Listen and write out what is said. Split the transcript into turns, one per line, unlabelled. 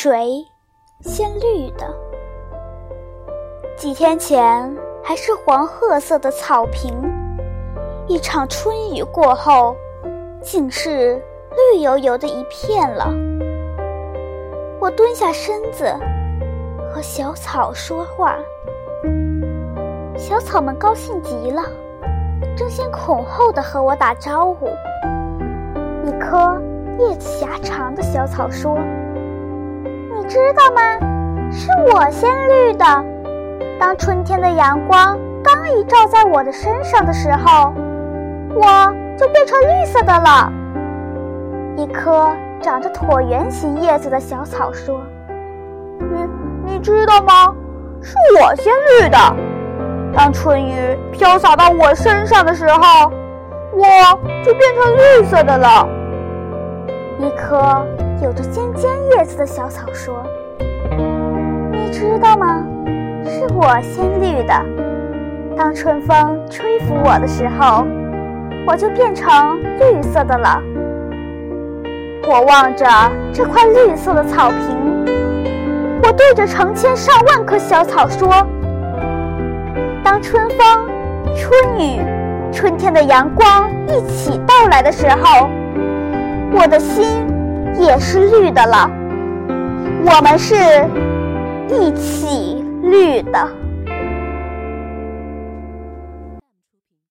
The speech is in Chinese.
水鲜绿的。几天前还是黄褐色的草坪，一场春雨过后，竟是绿油油的一片了。我蹲下身子，和小草说话，小草们高兴极了，争先恐后的和我打招呼。一棵叶子狭长的小草说。知道吗？是我先绿的。当春天的阳光刚一照在我的身上的时候，我就变成绿色的了。一棵长着椭圆形叶子的小草说：“
你你知道吗？是我先绿的。当春雨飘洒到我身上的时候，我就变成绿色的了。”
一棵。有着尖尖叶子的小草说：“你知道吗？是我先绿的。当春风吹拂我的时候，我就变成绿色的了。”我望着这块绿色的草坪，我对着成千上万棵小草说：“当春风、春雨、春天的阳光一起到来的时候，我的心。”也是绿的了，我们是一起绿的。